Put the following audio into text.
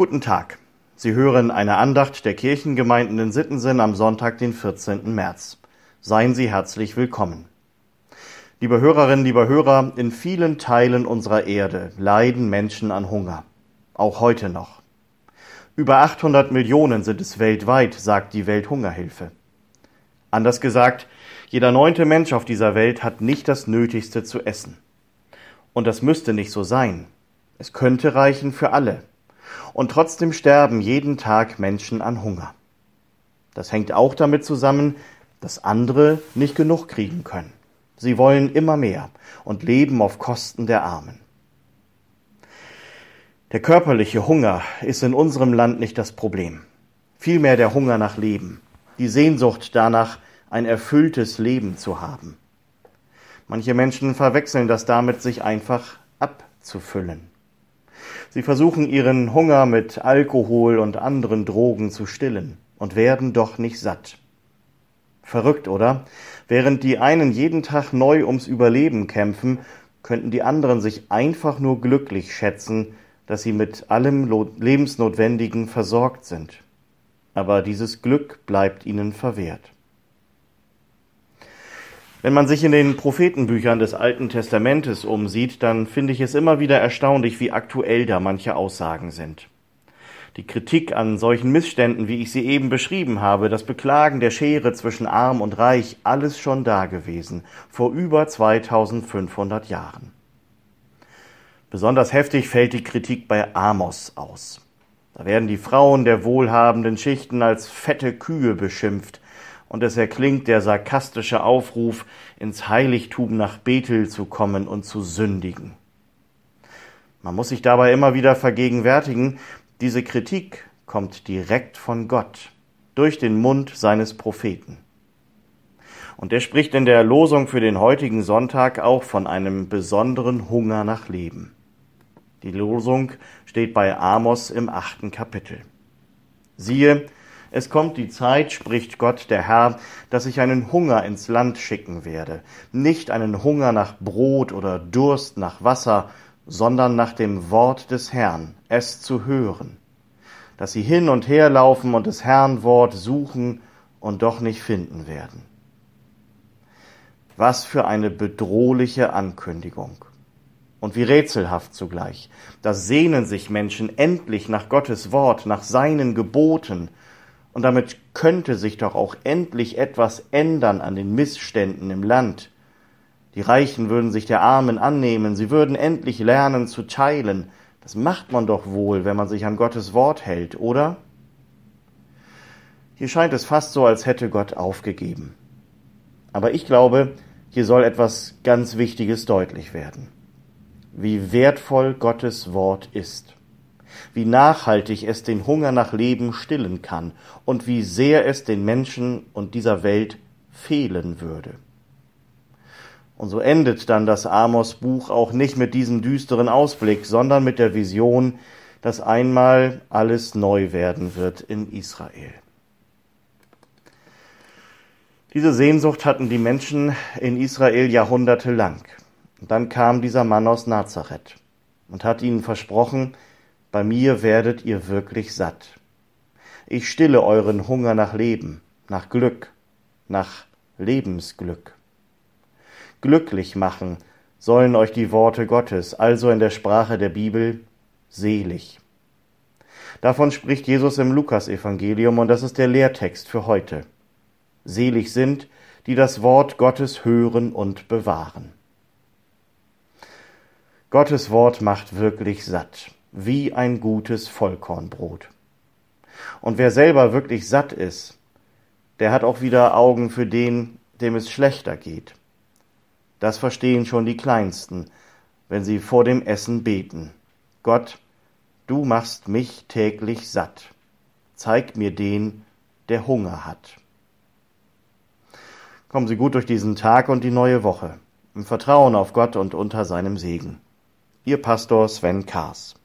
Guten Tag. Sie hören eine Andacht der Kirchengemeinden in Sittensen am Sonntag, den 14. März. Seien Sie herzlich willkommen. Liebe Hörerinnen, lieber Hörer, in vielen Teilen unserer Erde leiden Menschen an Hunger. Auch heute noch. Über 800 Millionen sind es weltweit, sagt die Welthungerhilfe. Anders gesagt, jeder neunte Mensch auf dieser Welt hat nicht das Nötigste zu essen. Und das müsste nicht so sein. Es könnte reichen für alle. Und trotzdem sterben jeden Tag Menschen an Hunger. Das hängt auch damit zusammen, dass andere nicht genug kriegen können. Sie wollen immer mehr und leben auf Kosten der Armen. Der körperliche Hunger ist in unserem Land nicht das Problem. Vielmehr der Hunger nach Leben, die Sehnsucht danach, ein erfülltes Leben zu haben. Manche Menschen verwechseln das damit, sich einfach abzufüllen. Sie versuchen ihren Hunger mit Alkohol und anderen Drogen zu stillen und werden doch nicht satt. Verrückt, oder? Während die einen jeden Tag neu ums Überleben kämpfen, könnten die anderen sich einfach nur glücklich schätzen, dass sie mit allem Lebensnotwendigen versorgt sind. Aber dieses Glück bleibt ihnen verwehrt. Wenn man sich in den Prophetenbüchern des Alten Testamentes umsieht, dann finde ich es immer wieder erstaunlich, wie aktuell da manche Aussagen sind. Die Kritik an solchen Missständen, wie ich sie eben beschrieben habe, das Beklagen der Schere zwischen arm und reich, alles schon da gewesen, vor über 2500 Jahren. Besonders heftig fällt die Kritik bei Amos aus. Da werden die Frauen der wohlhabenden Schichten als fette Kühe beschimpft, und es erklingt der sarkastische Aufruf, ins Heiligtum nach Bethel zu kommen und zu sündigen. Man muss sich dabei immer wieder vergegenwärtigen, diese Kritik kommt direkt von Gott, durch den Mund seines Propheten. Und er spricht in der Losung für den heutigen Sonntag auch von einem besonderen Hunger nach Leben. Die Losung steht bei Amos im achten Kapitel. Siehe, es kommt die Zeit, spricht Gott der Herr, dass ich einen Hunger ins Land schicken werde, nicht einen Hunger nach Brot oder Durst nach Wasser, sondern nach dem Wort des Herrn, es zu hören, dass sie hin und her laufen und des Herrn Wort suchen und doch nicht finden werden. Was für eine bedrohliche Ankündigung. Und wie rätselhaft zugleich. Da sehnen sich Menschen endlich nach Gottes Wort, nach seinen Geboten, und damit könnte sich doch auch endlich etwas ändern an den Missständen im Land. Die Reichen würden sich der Armen annehmen, sie würden endlich lernen zu teilen. Das macht man doch wohl, wenn man sich an Gottes Wort hält, oder? Hier scheint es fast so, als hätte Gott aufgegeben. Aber ich glaube, hier soll etwas ganz Wichtiges deutlich werden. Wie wertvoll Gottes Wort ist wie nachhaltig es den Hunger nach Leben stillen kann und wie sehr es den Menschen und dieser Welt fehlen würde. Und so endet dann das Amos Buch auch nicht mit diesem düsteren Ausblick, sondern mit der Vision, dass einmal alles neu werden wird in Israel. Diese Sehnsucht hatten die Menschen in Israel jahrhundertelang. Und dann kam dieser Mann aus Nazareth und hat ihnen versprochen, bei mir werdet ihr wirklich satt. Ich stille euren Hunger nach Leben, nach Glück, nach Lebensglück. Glücklich machen sollen euch die Worte Gottes, also in der Sprache der Bibel, selig. Davon spricht Jesus im Lukasevangelium und das ist der Lehrtext für heute. Selig sind, die das Wort Gottes hören und bewahren. Gottes Wort macht wirklich satt wie ein gutes Vollkornbrot. Und wer selber wirklich satt ist, der hat auch wieder Augen für den, dem es schlechter geht. Das verstehen schon die Kleinsten, wenn sie vor dem Essen beten. Gott, du machst mich täglich satt. Zeig mir den, der Hunger hat. Kommen Sie gut durch diesen Tag und die neue Woche, im Vertrauen auf Gott und unter seinem Segen. Ihr Pastor Sven Kaas.